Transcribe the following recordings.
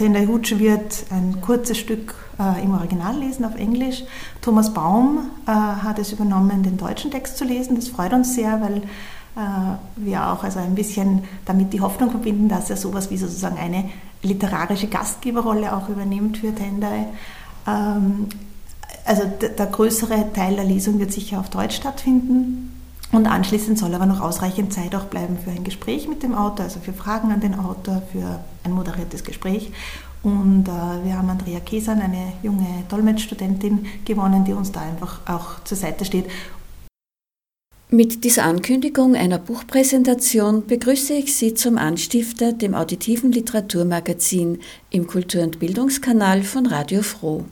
Tendai Hutsche wird ein kurzes Stück äh, im Original lesen auf Englisch. Thomas Baum äh, hat es übernommen, den deutschen Text zu lesen. Das freut uns sehr, weil äh, wir auch also ein bisschen damit die Hoffnung verbinden, dass er sowas wie sozusagen eine literarische Gastgeberrolle auch übernimmt für Tendai. Ähm, also der größere Teil der Lesung wird sicher auf Deutsch stattfinden. Und anschließend soll aber noch ausreichend Zeit auch bleiben für ein Gespräch mit dem Autor, also für Fragen an den Autor, für ein moderiertes Gespräch. Und äh, wir haben Andrea Kesan, eine junge Dolmetschstudentin, gewonnen, die uns da einfach auch zur Seite steht. Mit dieser Ankündigung einer Buchpräsentation begrüße ich Sie zum Anstifter, dem auditiven Literaturmagazin im Kultur- und Bildungskanal von Radio Froh.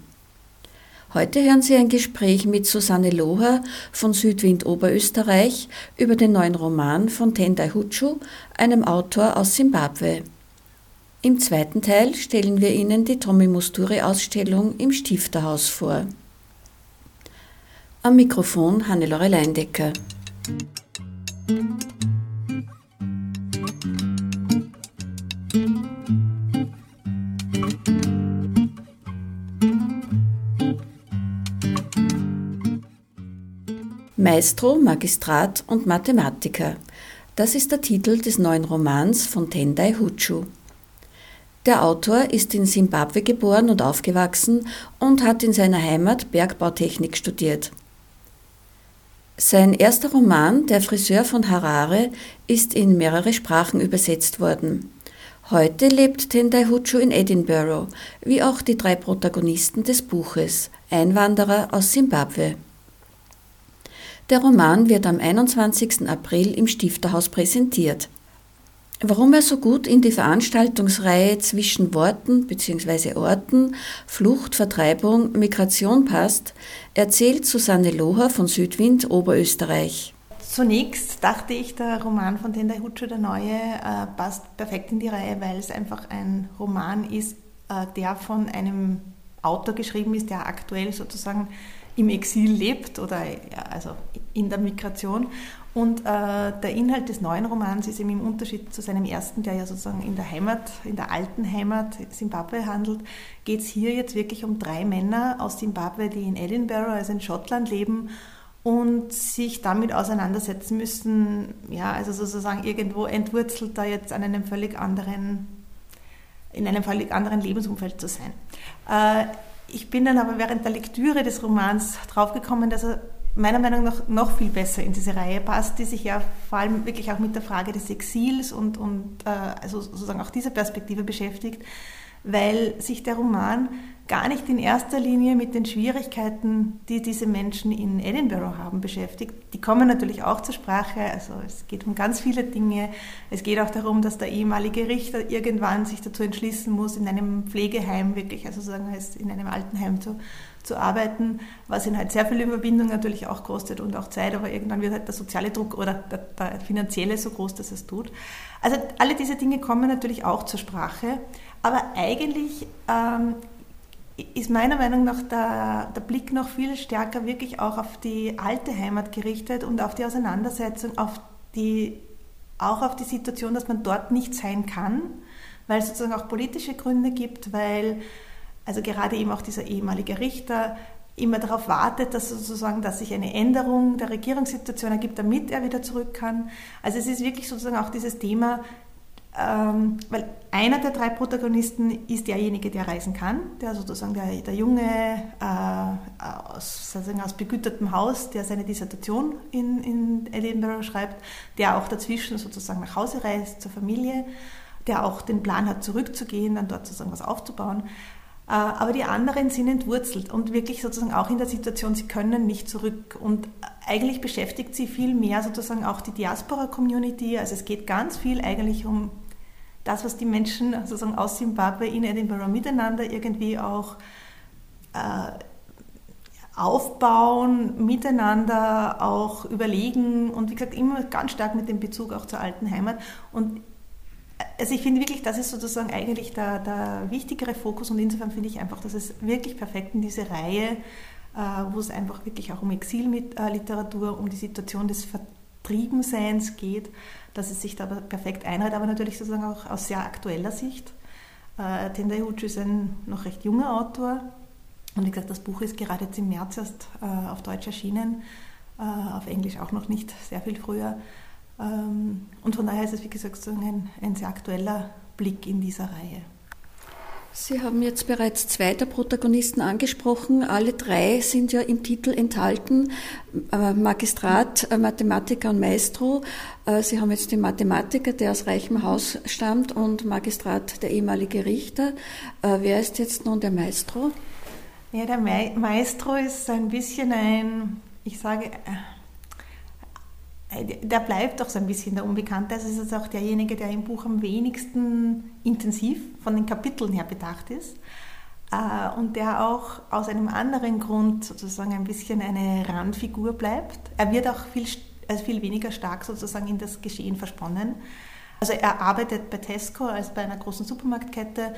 Heute hören Sie ein Gespräch mit Susanne Loher von Südwind Oberösterreich über den neuen Roman von Tendai Hutschu, einem Autor aus Simbabwe. Im zweiten Teil stellen wir Ihnen die Tommy Musturi-Ausstellung im Stifterhaus vor. Am Mikrofon Hannelore Leindecker. Maestro, Magistrat und Mathematiker. Das ist der Titel des neuen Romans von Tendai Hutschu. Der Autor ist in Simbabwe geboren und aufgewachsen und hat in seiner Heimat Bergbautechnik studiert. Sein erster Roman, Der Friseur von Harare, ist in mehrere Sprachen übersetzt worden. Heute lebt Tendai Hutschu in Edinburgh, wie auch die drei Protagonisten des Buches, Einwanderer aus Simbabwe. Der Roman wird am 21. April im Stifterhaus präsentiert. Warum er so gut in die Veranstaltungsreihe zwischen Worten bzw. Orten, Flucht, Vertreibung, Migration passt, erzählt Susanne Loher von Südwind Oberösterreich. Zunächst dachte ich, der Roman von Tendai Hutsche, der neue, äh, passt perfekt in die Reihe, weil es einfach ein Roman ist, äh, der von einem Autor geschrieben ist, der aktuell sozusagen im Exil lebt oder also in der Migration. Und äh, der Inhalt des neuen Romans ist eben im Unterschied zu seinem ersten, der ja sozusagen in der Heimat, in der alten Heimat Simbabwe handelt, geht es hier jetzt wirklich um drei Männer aus Simbabwe, die in Edinburgh, also in Schottland leben und sich damit auseinandersetzen müssen, ja, also sozusagen irgendwo entwurzelt da jetzt an einem völlig anderen, in einem völlig anderen Lebensumfeld zu sein. Äh, ich bin dann aber während der Lektüre des Romans draufgekommen, dass er meiner Meinung nach noch viel besser in diese Reihe passt, die sich ja vor allem wirklich auch mit der Frage des Exils und, und äh, also sozusagen auch dieser Perspektive beschäftigt, weil sich der Roman gar nicht in erster Linie mit den Schwierigkeiten, die diese Menschen in Edinburgh haben, beschäftigt. Die kommen natürlich auch zur Sprache. Also es geht um ganz viele Dinge. Es geht auch darum, dass der ehemalige Richter irgendwann sich dazu entschließen muss, in einem Pflegeheim wirklich, also sozusagen in einem Altenheim zu, zu arbeiten, was ihn halt sehr viel Überwindung natürlich auch kostet und auch Zeit, aber irgendwann wird halt der soziale Druck oder der, der finanzielle so groß, dass es tut. Also alle diese Dinge kommen natürlich auch zur Sprache, aber eigentlich ähm, ist meiner Meinung nach der, der Blick noch viel stärker wirklich auch auf die alte Heimat gerichtet und auf die Auseinandersetzung, auf die, auch auf die Situation, dass man dort nicht sein kann, weil es sozusagen auch politische Gründe gibt, weil also gerade eben auch dieser ehemalige Richter immer darauf wartet, dass sozusagen, dass sich eine Änderung der Regierungssituation ergibt, damit er wieder zurück kann. Also es ist wirklich sozusagen auch dieses Thema, ähm, weil einer der drei Protagonisten ist derjenige, der reisen kann, der sozusagen der, der junge äh, aus, sozusagen aus begütertem Haus, der seine Dissertation in, in Edinburgh schreibt, der auch dazwischen sozusagen nach Hause reist zur Familie, der auch den Plan hat, zurückzugehen, dann dort sozusagen was aufzubauen. Äh, aber die anderen sind entwurzelt und wirklich sozusagen auch in der Situation, sie können nicht zurück. Und eigentlich beschäftigt sie viel mehr sozusagen auch die Diaspora-Community. Also es geht ganz viel eigentlich um das, was die Menschen sozusagen aus Zimbabwe in Edinburgh miteinander irgendwie auch äh, aufbauen, miteinander auch überlegen und wie gesagt immer ganz stark mit dem Bezug auch zur alten Heimat. Und also ich finde wirklich, das ist sozusagen eigentlich der, der wichtigere Fokus und insofern finde ich einfach, dass es wirklich perfekt in diese Reihe, äh, wo es einfach wirklich auch um Exilliteratur, um die Situation des Vertriebenseins geht, dass es sich da perfekt einreiht, aber natürlich sozusagen auch aus sehr aktueller Sicht. Äh, Tendai Huchu ist ein noch recht junger Autor und wie gesagt, das Buch ist gerade jetzt im März erst äh, auf Deutsch erschienen, äh, auf Englisch auch noch nicht sehr viel früher. Ähm, und von daher ist es, wie gesagt, so ein, ein sehr aktueller Blick in dieser Reihe. Sie haben jetzt bereits zwei der Protagonisten angesprochen. Alle drei sind ja im Titel enthalten. Äh, Magistrat, äh, Mathematiker und Maestro. Äh, Sie haben jetzt den Mathematiker, der aus reichem Haus stammt, und Magistrat, der ehemalige Richter. Wer ist jetzt nun der Maestro? Ja, der Maestro ist ein bisschen ein, ich sage, der bleibt doch so ein bisschen der Unbekannte. Also ist auch derjenige, der im Buch am wenigsten intensiv von den Kapiteln her bedacht ist. Äh, und der auch aus einem anderen Grund sozusagen ein bisschen eine Randfigur bleibt. Er wird auch viel, also viel weniger stark sozusagen in das Geschehen versponnen. Also er arbeitet bei Tesco als bei einer großen Supermarktkette,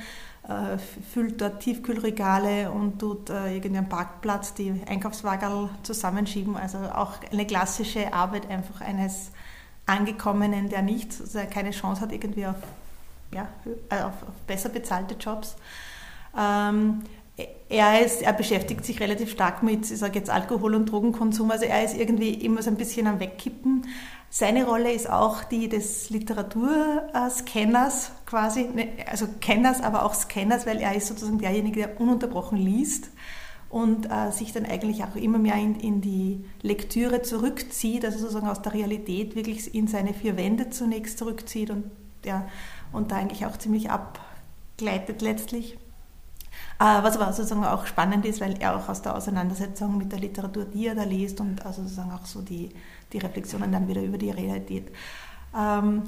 äh, füllt dort Tiefkühlregale und tut äh, irgendeinen Parkplatz die Einkaufswagen zusammenschieben. Also auch eine klassische Arbeit einfach eines Angekommenen, der nicht, also keine Chance hat irgendwie auf, ja, äh, auf, besser bezahlte Jobs. Ähm, er, ist, er beschäftigt sich relativ stark mit, ich sage jetzt Alkohol- und Drogenkonsum, also er ist irgendwie immer so ein bisschen am Wegkippen. Seine Rolle ist auch die des Literaturscanners quasi, ne, also Kenners, aber auch Scanners, weil er ist sozusagen derjenige, der ununterbrochen liest und äh, sich dann eigentlich auch immer mehr in, in, die Lektüre zurückzieht, also sozusagen aus der Realität wirklich in seine vier Wände zunächst zurückzieht und, ja, und da eigentlich auch ziemlich abgleitet letztlich. Äh, was aber sozusagen auch spannend ist, weil er auch aus der Auseinandersetzung mit der Literatur, die er da liest und also sozusagen auch so die, die Reflexionen dann wieder über die Realität. Ähm,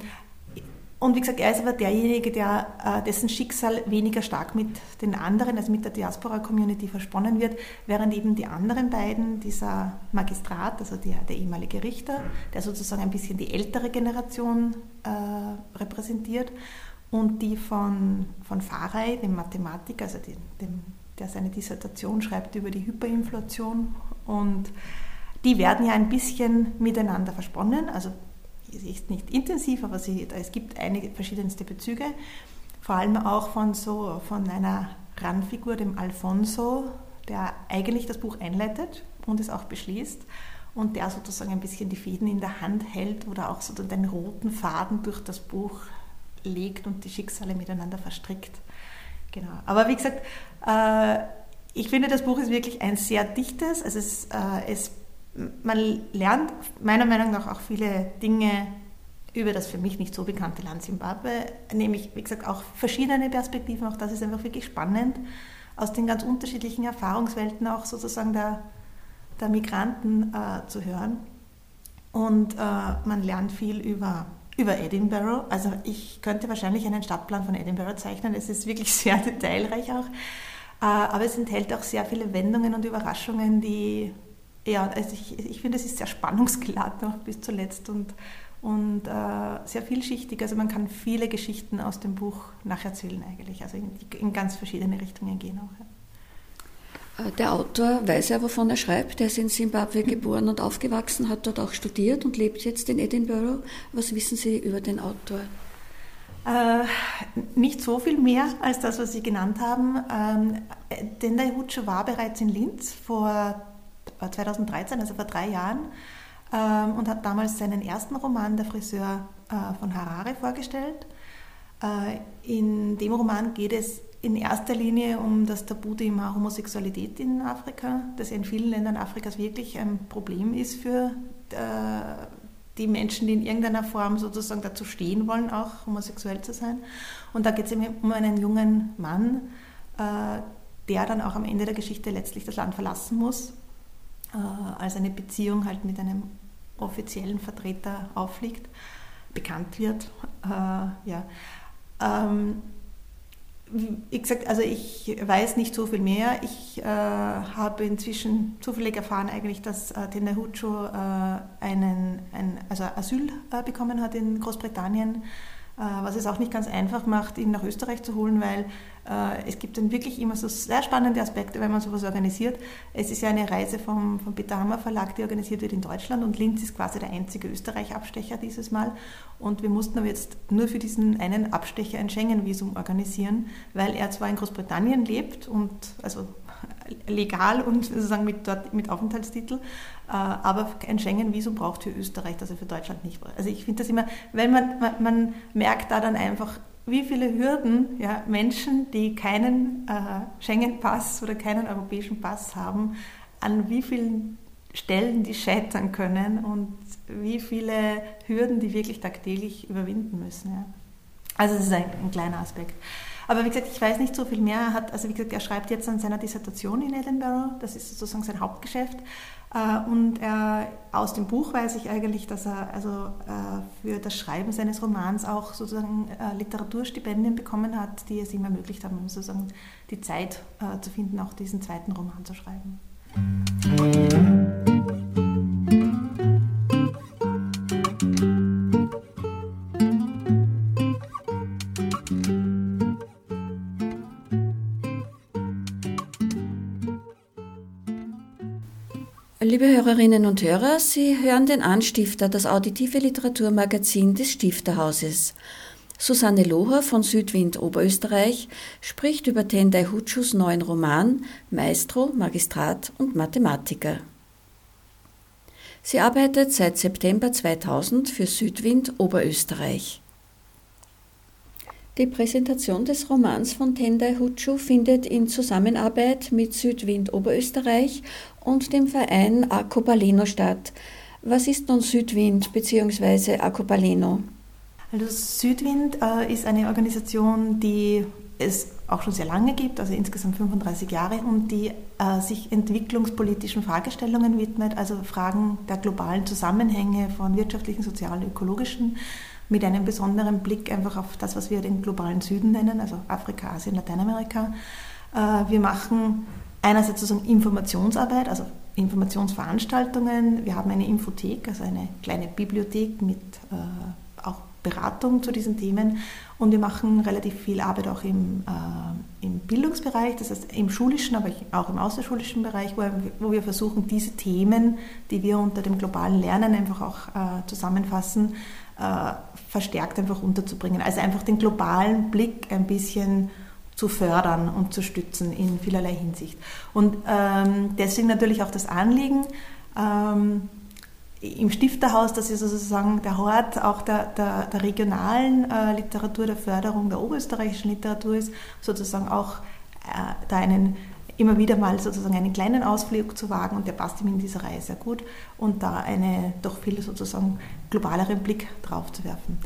und wie gesagt, er ist aber derjenige, der, äh, dessen Schicksal weniger stark mit den anderen, also mit der Diaspora-Community versponnen wird, während eben die anderen beiden, dieser Magistrat, also der, der ehemalige Richter, der sozusagen ein bisschen die ältere Generation äh, repräsentiert, und die von, von Faray, dem Mathematiker, also dem, dem, der seine Dissertation schreibt über die Hyperinflation. Und die werden ja ein bisschen miteinander versponnen. Also ist nicht intensiv, aber sie, es gibt einige verschiedenste Bezüge. Vor allem auch von, so, von einer Randfigur, dem Alfonso, der eigentlich das Buch einleitet und es auch beschließt und der sozusagen ein bisschen die Fäden in der Hand hält oder auch so den roten Faden durch das Buch legt und die Schicksale miteinander verstrickt. Genau. Aber wie gesagt, äh, ich finde, das Buch ist wirklich ein sehr dichtes. Es, äh, es, man lernt meiner Meinung nach auch viele Dinge über das für mich nicht so bekannte Land Zimbabwe, nämlich, wie gesagt, auch verschiedene Perspektiven. Auch das ist einfach wirklich spannend, aus den ganz unterschiedlichen Erfahrungswelten auch sozusagen der, der Migranten äh, zu hören. Und äh, man lernt viel über über Edinburgh. Also ich könnte wahrscheinlich einen Stadtplan von Edinburgh zeichnen. Es ist wirklich sehr detailreich auch. Äh, aber es enthält auch sehr viele Wendungen und Überraschungen, die, ja, also ich, ich finde, es ist sehr spannungsgeladen auch bis zuletzt und, und äh, sehr vielschichtig. Also man kann viele Geschichten aus dem Buch nacherzählen eigentlich, also in, in ganz verschiedene Richtungen gehen auch. Ja. Äh, der Autor weiß ja, wovon er schreibt. Er ist in Simbabwe geboren und aufgewachsen, hat dort auch studiert und lebt jetzt in Edinburgh. Was wissen Sie über den Autor? Äh, nicht so viel mehr als das, was Sie genannt haben. Ähm, Dendai Hutsche war bereits in Linz vor 2013, also vor drei Jahren, ähm, und hat damals seinen ersten Roman, Der Friseur äh, von Harare, vorgestellt. Äh, in dem Roman geht es in erster Linie um das Tabuthema Homosexualität in Afrika, das in vielen Ländern Afrikas wirklich ein Problem ist für äh, die Menschen, die in irgendeiner Form sozusagen dazu stehen wollen, auch homosexuell zu sein. Und da geht es eben um einen jungen Mann, äh, der dann auch am Ende der Geschichte letztlich das Land verlassen muss, als eine Beziehung halt mit einem offiziellen Vertreter auffliegt, bekannt wird. Äh, ja. Ähm, wie gesagt, also ich weiß nicht so viel mehr. Ich äh, habe inzwischen zufällig erfahren eigentlich, dass äh, Tenda Hucho äh, einen, ein, also Asyl äh, bekommen hat in Großbritannien äh, was es auch nicht ganz einfach macht, ihn nach Österreich zu holen, weil äh, es gibt dann wirklich immer so sehr spannende Aspekte, wenn man sowas organisiert. Es ist ja eine Reise vom, vom Peter Hammer Verlag, die organisiert wird in Deutschland und Linz ist quasi der einzige Österreich-Abstecher dieses Mal und wir mussten aber jetzt nur für diesen einen Abstecher ein Schengen-Visum organisieren, weil er zwar in Großbritannien lebt und also legal und sozusagen mit, dort, mit Aufenthaltstitel, äh, aber ein Schengen-Visum braucht für Österreich, also für Deutschland nicht. Also ich finde das immer, wenn man, man, man, merkt da dann einfach, wie viele Hürden ja, Menschen, die keinen äh, Schengen-Pass oder keinen europäischen Pass haben, an wie vielen Stellen die scheitern können und wie viele Hürden die wirklich tagtäglich überwinden müssen. Ja. Also das ist ein, ein kleiner Aspekt. Aber wie gesagt, ich weiß nicht so viel mehr. Er hat, also wie gesagt, er schreibt jetzt an seiner Dissertation in Edinburgh, das ist sozusagen sein Hauptgeschäft. Äh, und er, aus dem Buch weiß ich eigentlich, dass er also äh, für das Schreiben seines Romans auch sozusagen äh, Literaturstipendien bekommen hat, die es ihm ermöglicht haben, sozusagen die Zeit zu finden, auch diesen zweiten Roman zu schreiben. Liebe Hörerinnen und Hörer, Sie hören den Anstifter, das auditive Literaturmagazin des Stifterhauses. Susanne Loher von Südwind Oberösterreich spricht über Tendai Hutschus neuen Roman Maestro, Magistrat und Mathematiker. Sie arbeitet seit September 2000 für Südwind Oberösterreich. Die Präsentation des Romans von Tendai Hutschu findet in Zusammenarbeit mit Südwind Oberösterreich und dem Verein Acopaleno statt. Was ist nun Südwind bzw. Acopaleno? Also Südwind äh, ist eine Organisation, die es auch schon sehr lange gibt, also insgesamt 35 Jahre, und die äh, sich entwicklungspolitischen Fragestellungen widmet, also Fragen der globalen Zusammenhänge von wirtschaftlichen, sozialen, ökologischen mit einem besonderen Blick einfach auf das, was wir den globalen Süden nennen, also Afrika, Asien, Lateinamerika. Äh, wir machen einerseits sozusagen Informationsarbeit, also Informationsveranstaltungen. Wir haben eine Infothek, also eine kleine Bibliothek mit äh, auch Beratung zu diesen Themen. Und wir machen relativ viel Arbeit auch im, äh, im Bildungsbereich, das heißt im schulischen, aber auch im außerschulischen Bereich, wo, wo wir versuchen, diese Themen, die wir unter dem globalen Lernen einfach auch äh, zusammenfassen, verstärkt einfach unterzubringen. Also einfach den globalen Blick ein bisschen zu fördern und zu stützen in vielerlei Hinsicht. Und ähm, deswegen natürlich auch das Anliegen, ähm, im Stifterhaus, das ist sozusagen der Hort auch der, der, der regionalen äh, Literatur, der Förderung der oberösterreichischen Literatur ist, sozusagen auch äh, da einen immer wieder mal sozusagen einen kleinen Ausflug zu wagen und der passt ihm in dieser Reihe sehr gut und da eine doch viel sozusagen globaleren Blick drauf zu werfen.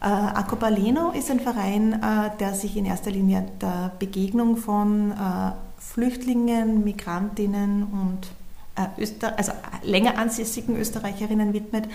Äh, Acopaleno ist ein Verein, äh, der sich in erster Linie der Begegnung von äh, Flüchtlingen, Migrantinnen und äh, Öster also länger ansässigen Österreicherinnen widmet.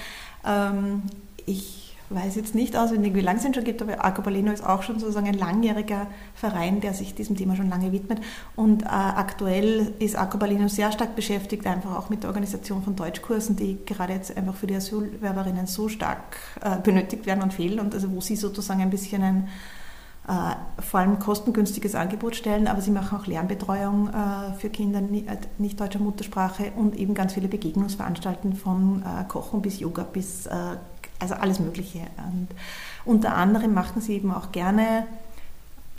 Ähm, ich weiß jetzt nicht auswendig, wie lange es ihn schon gibt, aber Acopaleno ist auch schon sozusagen ein langjähriger Verein, der sich diesem Thema schon lange widmet. Und äh, aktuell ist Acopaleno sehr stark beschäftigt, einfach auch mit der Organisation von Deutschkursen, die gerade jetzt einfach für die Asylwerberinnen so stark äh, benötigt werden und fehlen und also wo sie sozusagen ein bisschen ein äh, vor allem kostengünstiges Angebot stellen, aber sie machen auch Lernbetreuung äh, für Kinder äh, nicht deutscher Muttersprache und eben ganz viele Begegnungsveranstaltungen von Kochen bis Yoga bis also alles Mögliche. Und unter anderem machen sie eben auch gerne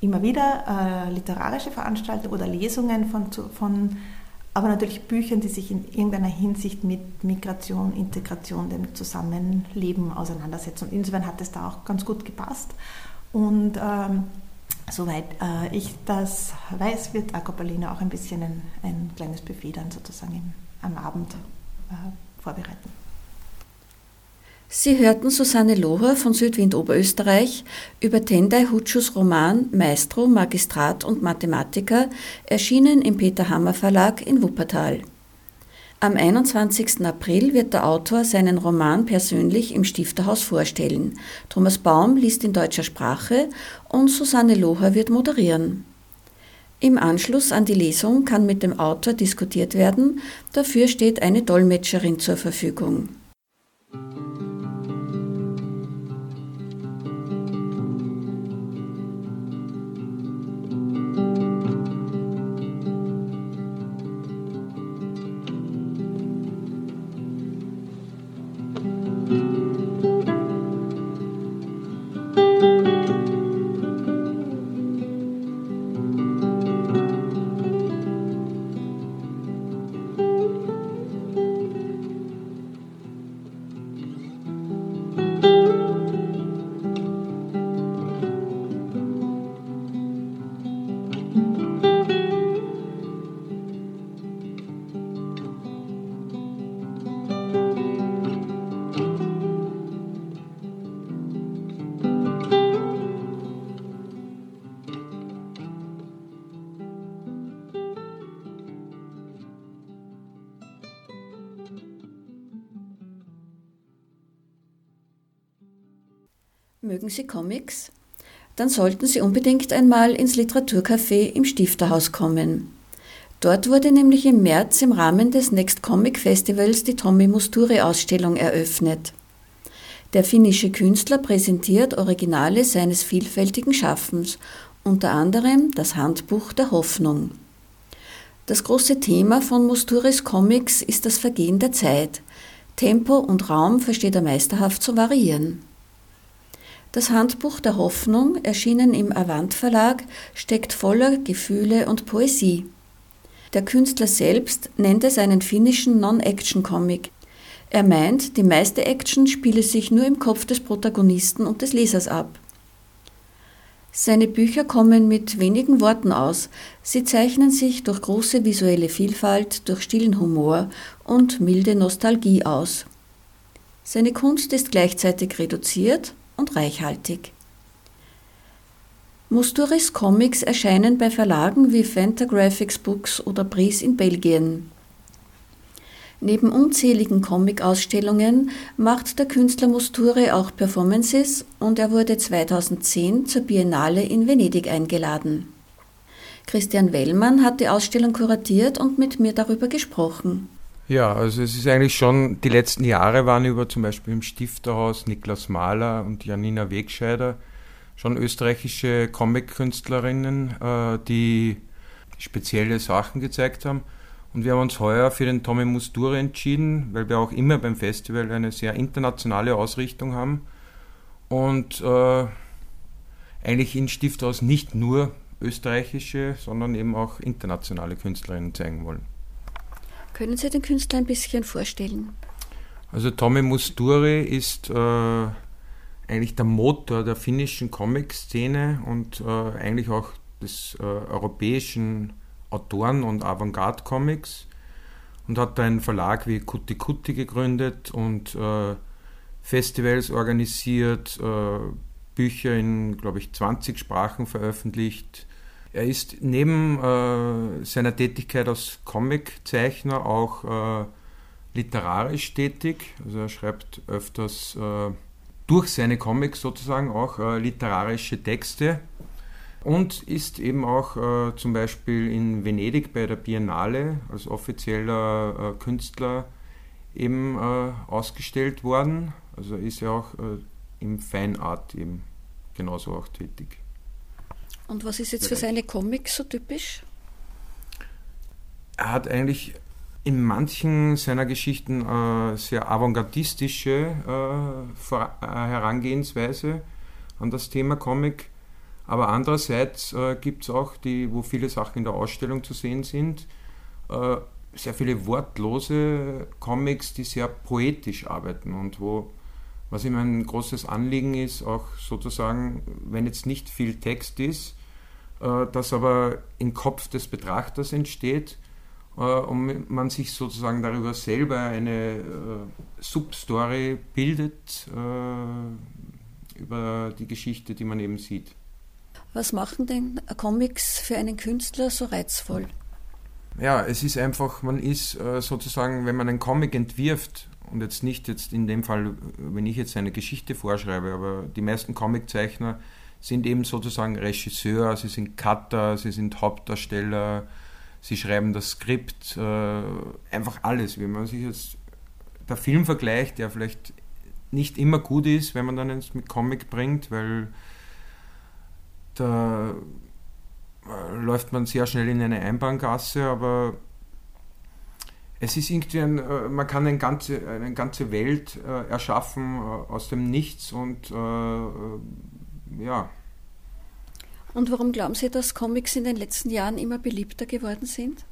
immer wieder äh, literarische Veranstaltungen oder Lesungen von, von, aber natürlich Büchern, die sich in irgendeiner Hinsicht mit Migration, Integration, dem Zusammenleben auseinandersetzen. Und insofern hat es da auch ganz gut gepasst. Und ähm, soweit äh, ich das weiß, wird Acopalina auch ein bisschen ein, ein kleines Buffet dann sozusagen im, am Abend äh, vorbereiten. Sie hörten Susanne Loher von Südwind Oberösterreich über Tendai Hutschus Roman Maestro, Magistrat und Mathematiker, erschienen im Peter Hammer Verlag in Wuppertal. Am 21. April wird der Autor seinen Roman persönlich im Stifterhaus vorstellen. Thomas Baum liest in deutscher Sprache und Susanne Loher wird moderieren. Im Anschluss an die Lesung kann mit dem Autor diskutiert werden, dafür steht eine Dolmetscherin zur Verfügung. Mögen Sie Comics? Dann sollten Sie unbedingt einmal ins Literaturcafé im Stifterhaus kommen. Dort wurde nämlich im März im Rahmen des Next Comic Festivals die Tommy Musturi Ausstellung eröffnet. Der finnische Künstler präsentiert Originale seines vielfältigen Schaffens, unter anderem das Handbuch der Hoffnung. Das große Thema von Musturis Comics ist das Vergehen der Zeit. Tempo und Raum versteht er meisterhaft zu variieren. Das Handbuch der Hoffnung, erschienen im Avant Verlag, steckt voller Gefühle und Poesie. Der Künstler selbst nennt es einen finnischen Non-Action-Comic. Er meint, die meiste Action spiele sich nur im Kopf des Protagonisten und des Lesers ab. Seine Bücher kommen mit wenigen Worten aus. Sie zeichnen sich durch große visuelle Vielfalt, durch stillen Humor und milde Nostalgie aus. Seine Kunst ist gleichzeitig reduziert und reichhaltig. Musturis Comics erscheinen bei Verlagen wie Fantagraphics Books oder Pries in Belgien. Neben unzähligen Comic-Ausstellungen macht der Künstler Musturi auch Performances und er wurde 2010 zur Biennale in Venedig eingeladen. Christian Wellmann hat die Ausstellung kuratiert und mit mir darüber gesprochen. Ja, also es ist eigentlich schon, die letzten Jahre waren über zum Beispiel im Stifterhaus Niklas Mahler und Janina Wegscheider schon österreichische Comic-Künstlerinnen, äh, die spezielle Sachen gezeigt haben. Und wir haben uns heuer für den Tommy Musturi entschieden, weil wir auch immer beim Festival eine sehr internationale Ausrichtung haben und äh, eigentlich in Stifthaus nicht nur österreichische, sondern eben auch internationale Künstlerinnen zeigen wollen. Können Sie den Künstler ein bisschen vorstellen? Also Tommy Musturi ist äh, eigentlich der Motor der finnischen Comic-Szene und äh, eigentlich auch des äh, europäischen Autoren- und Avantgarde-Comics und hat einen Verlag wie Kutti Kutti gegründet und äh, Festivals organisiert, äh, Bücher in, glaube ich, 20 Sprachen veröffentlicht, er ist neben äh, seiner Tätigkeit als Comiczeichner auch äh, literarisch tätig. Also er schreibt öfters äh, durch seine Comics sozusagen auch äh, literarische Texte und ist eben auch äh, zum Beispiel in Venedig bei der Biennale als offizieller äh, Künstler eben ausgestellt worden. Also ist er auch im Fine Art eben genauso auch tätig. Und was ist jetzt für seine Comics so typisch? Er hat eigentlich in manchen seiner Geschichten äh, sehr avantgardistische äh, äh, Herangehensweise an das Thema Comic. Aber andererseits äh, gibt es auch, die, wo viele Sachen in der Ausstellung zu sehen sind, äh, sehr viele wortlose Comics, die sehr poetisch arbeiten und wo, was ihm ein großes Anliegen ist, auch sozusagen, wenn jetzt nicht viel Text ist, äh, das aber im Kopf des Betrachters entsteht äh, und man sich sozusagen darüber selber eine äh, Substory bildet äh, über die Geschichte, die man eben sieht. Was machen denn Comics für einen Künstler so reizvoll? Ja, es ist einfach, man ist äh, sozusagen, wenn man einen Comic entwirft, und jetzt nicht jetzt in dem Fall, wenn ich jetzt eine Geschichte vorschreibe, aber die meisten Comiczeichner sind eben sozusagen Regisseur, sie sind Cutter, sie sind Hauptdarsteller, sie schreiben das Skript, äh, einfach alles. Wenn man sich jetzt der Film vergleicht, der vielleicht nicht immer gut ist, wenn man dann jetzt mit Comic bringt, weil da äh, läuft man sehr schnell in eine Einbahngasse, aber es ist irgendwie ein, äh, man kann eine ganze, eine ganze Welt äh, erschaffen aus dem Nichts und ja. Und warum glauben Sie, dass Comics in den letzten Jahren immer beliebter geworden sind?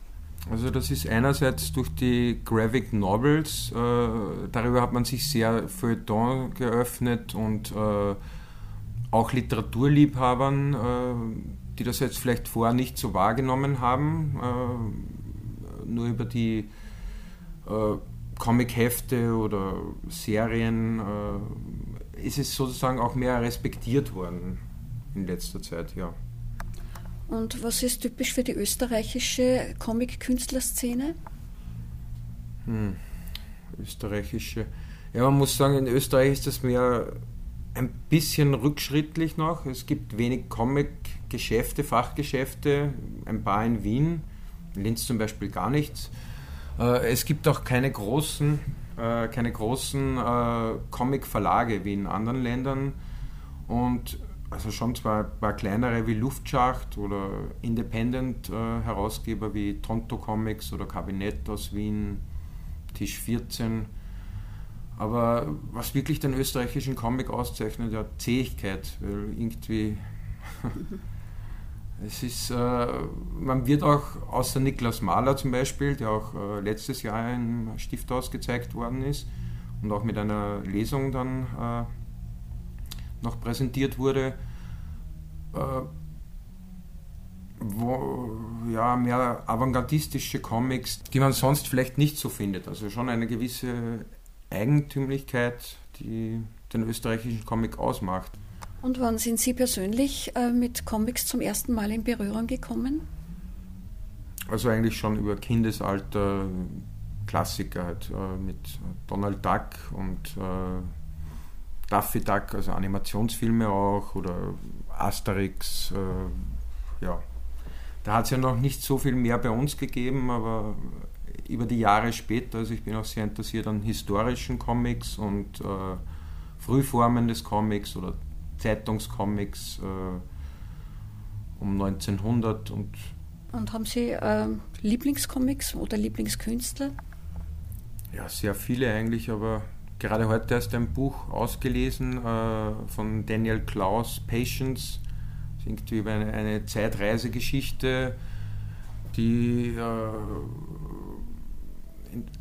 Also das ist einerseits durch die Graphic Novels, äh, darüber hat man sich sehr Feuilleton geöffnet und äh, auch Literaturliebhabern, äh, die das jetzt vielleicht vorher nicht so wahrgenommen haben, äh, nur über die äh, Comic-Hefte oder Serien äh, ist es sozusagen auch mehr respektiert worden in letzter Zeit, ja. Und was ist typisch für die österreichische Comic-Künstlerszene? Hm, österreichische. Ja, man muss sagen, in Österreich ist das mehr ein bisschen rückschrittlich noch. Es gibt wenig Comic-Geschäfte, Fachgeschäfte, ein paar in Wien, in Linz zum Beispiel gar nichts. Äh, es gibt auch keine großen, äh, keine großen äh, Comic-Verlage wie in anderen Ländern. Und also schon zwar ein paar kleinere wie Luftschacht oder Independent-Herausgeber wie Tonto Comics oder Kabinett aus Wien, Tisch 14. Aber was wirklich den österreichischen Comic auszeichnet, ja, Zähigkeit, weil irgendwie. es ist, äh, man wird auch, außer Niklas Mahler zum Beispiel, der auch äh, letztes Jahr im Stifthaus gezeigt worden ist und auch mit einer Lesung dann äh, noch präsentiert wurde, äh, wo, ja, mehr avantgardistische Comics, die man sonst vielleicht nicht so findet. Also schon eine gewisse Eigentümlichkeit, die den österreichischen Comic ausmacht. Und wann sind Sie persönlich äh, mit Comics zum ersten Mal in Berührung gekommen? Also eigentlich schon über Kindesalter, Klassiker halt, äh, mit Donald Duck und äh, Daffy Duck, also Animationsfilme auch oder Asterix, ja. Da hat es ja noch nicht so viel mehr bei uns gegeben, aber über die Jahre später, also ich bin auch sehr interessiert an historischen Comics und Frühformen des Comics oder Zeitungscomics äh, um 1900 und und haben Sie äh, Lieblingscomics oder Lieblingskünstler? Ja, sehr viele eigentlich, aber gerade heute erst ein Buch ausgelesen äh, von Daniel Klaus, Patience, irgendwie über eine, eine Zeitreisegeschichte, die äh,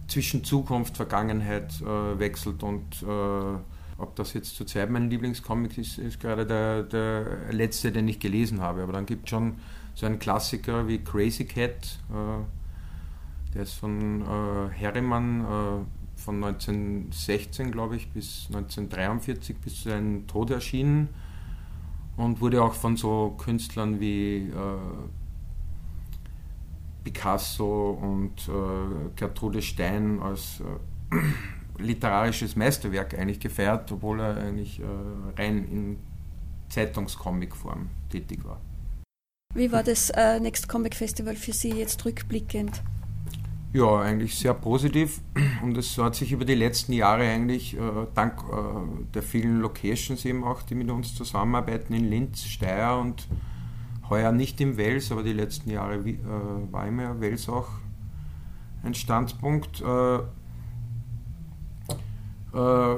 zwischen Zukunft, Vergangenheit äh, wechselt und äh, ob das jetzt zurzeit mein Lieblingscomic ist, ist gerade der, der letzte, den ich gelesen habe. Aber dann gibt es schon so einen Klassiker wie Crazy Cat, äh, der ist von äh, Herrimann von 1916, glaube ich, bis 1943, bis zu seinem Tod erschienen und wurde auch von so Künstlern wie äh, Picasso und äh, Gertrude Stein als äh, literarisches Meisterwerk eigentlich gefeiert, obwohl er eigentlich äh, rein in Zeitungscomic-Form tätig war. Wie war das äh, Next Comic Festival für Sie jetzt rückblickend? Ja, eigentlich sehr positiv und es hat sich über die letzten Jahre eigentlich äh, dank äh, der vielen Locations eben auch, die mit uns zusammenarbeiten in Linz, Steyr und heuer nicht im Wels, aber die letzten Jahre äh, war immer Wels auch ein Standpunkt. Äh, äh,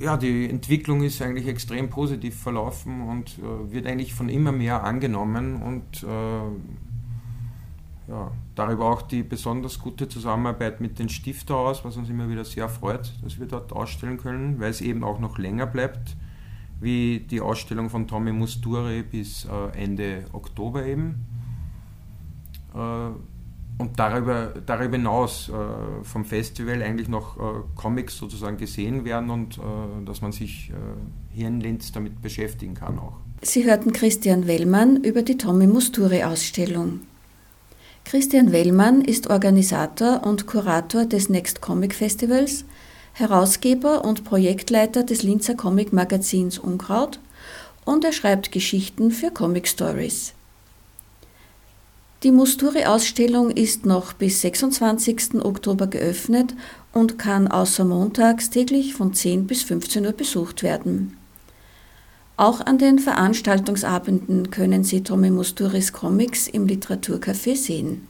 ja, die Entwicklung ist eigentlich extrem positiv verlaufen und äh, wird eigentlich von immer mehr angenommen und ja, darüber auch die besonders gute Zusammenarbeit mit den Stifthaus, was uns immer wieder sehr freut, dass wir dort ausstellen können, weil es eben auch noch länger bleibt, wie die Ausstellung von Tommy Musture bis äh, Ende Oktober eben. Und darüber, darüber hinaus äh, vom Festival eigentlich noch äh, Comics sozusagen gesehen werden und äh, dass man sich äh, hier in Linz damit beschäftigen kann auch. Sie hörten Christian Wellmann über die Tommy Musturi Ausstellung. Christian Wellmann ist Organisator und Kurator des Next Comic Festivals, Herausgeber und Projektleiter des Linzer Comic Magazins Unkraut und er schreibt Geschichten für Comic Stories. Die Musturi-Ausstellung ist noch bis 26. Oktober geöffnet und kann außer montags täglich von 10 bis 15 Uhr besucht werden. Auch an den Veranstaltungsabenden können Sie Tommy Musturis Comics im Literaturcafé sehen.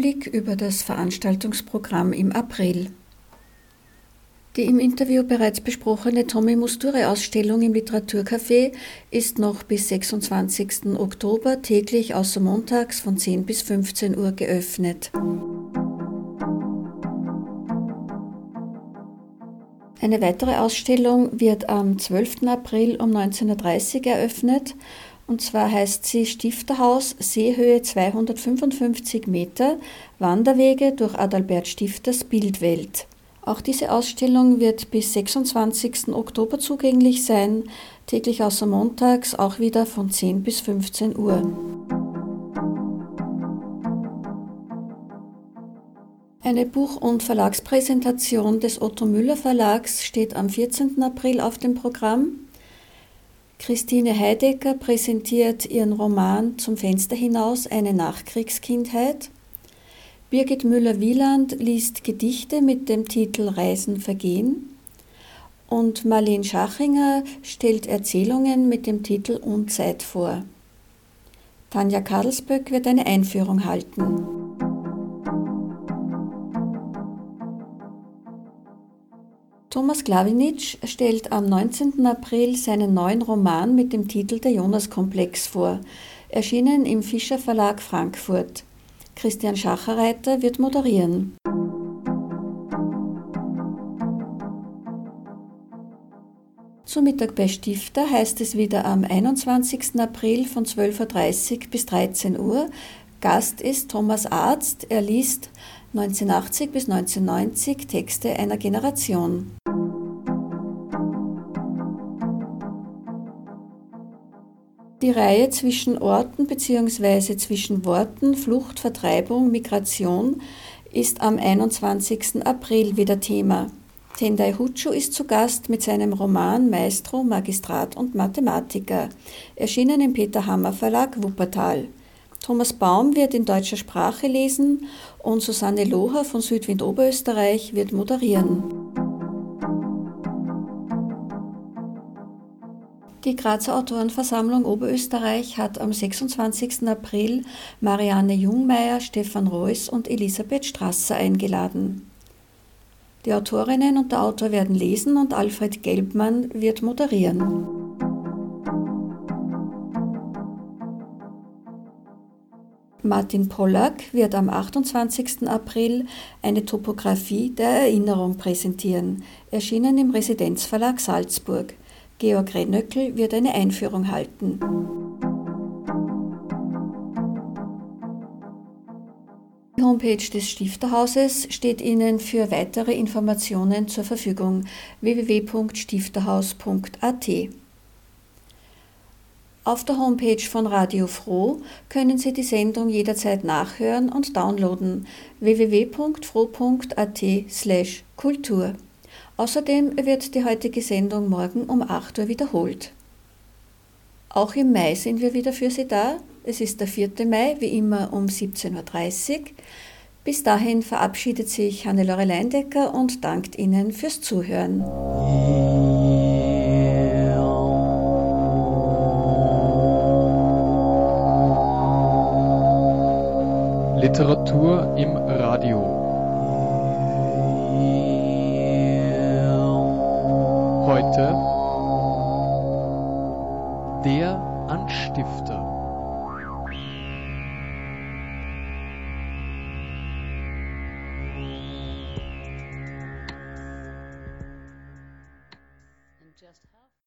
Überblick über das Veranstaltungsprogramm im April. Die im Interview bereits besprochene Tommy Musture-Ausstellung im Literaturcafé ist noch bis 26. Oktober täglich außer montags von 10 bis 15 Uhr geöffnet. Eine weitere Ausstellung wird am 12. April um 19.30 Uhr eröffnet und zwar heißt sie Stifterhaus, Seehöhe 255 Meter, Wanderwege durch Adalbert Stifters Bildwelt. Auch diese Ausstellung wird bis 26. Oktober zugänglich sein, täglich außer montags auch wieder von 10 bis 15 Uhr. Eine Buch- und Verlagspräsentation des Otto Müller Verlags steht am 14. April auf dem Programm. Christine Heidecker präsentiert ihren Roman Zum Fenster hinaus eine Nachkriegskindheit. Birgit Müller-Wieland liest Gedichte mit dem Titel Reisen vergehen. Und Marlene Schachinger stellt Erzählungen mit dem Titel Unzeit vor. Tanja Kadelsböck wird eine Einführung halten. Thomas Klawinitsch stellt am 19. April seinen neuen Roman mit dem Titel Der Jonas-Komplex vor, erschienen im Fischer Verlag Frankfurt. Christian Schacherreiter wird moderieren. Zum Mittag bei Stifter heißt es wieder am 21. April von 12.30 Uhr bis 13 Uhr. Gast ist Thomas Arzt. Er liest 1980 bis 1990 Texte einer Generation. Die Reihe zwischen Orten bzw. zwischen Worten, Flucht, Vertreibung, Migration ist am 21. April wieder Thema. Tendai Huchu ist zu Gast mit seinem Roman Maestro, Magistrat und Mathematiker, erschienen im Peter Hammer Verlag Wuppertal. Thomas Baum wird in deutscher Sprache lesen und Susanne Loher von Südwind Oberösterreich wird moderieren. Die Grazer Autorenversammlung Oberösterreich hat am 26. April Marianne Jungmeier, Stefan Reuss und Elisabeth Strasser eingeladen. Die Autorinnen und der Autor werden lesen und Alfred Gelbmann wird moderieren. Martin Pollack wird am 28. April eine Topographie der Erinnerung präsentieren, erschienen im Residenzverlag Salzburg. Georg Renöckel wird eine Einführung halten. Die Homepage des Stifterhauses steht Ihnen für weitere Informationen zur Verfügung www.stifterhaus.at. Auf der Homepage von Radio Froh können Sie die Sendung jederzeit nachhören und downloaden www.froh.at/kultur. Außerdem wird die heutige Sendung morgen um 8 Uhr wiederholt. Auch im Mai sind wir wieder für Sie da. Es ist der 4. Mai, wie immer um 17.30 Uhr. Bis dahin verabschiedet sich Hannelore Leindecker und dankt Ihnen fürs Zuhören. Literatur im Heute der Anstifter.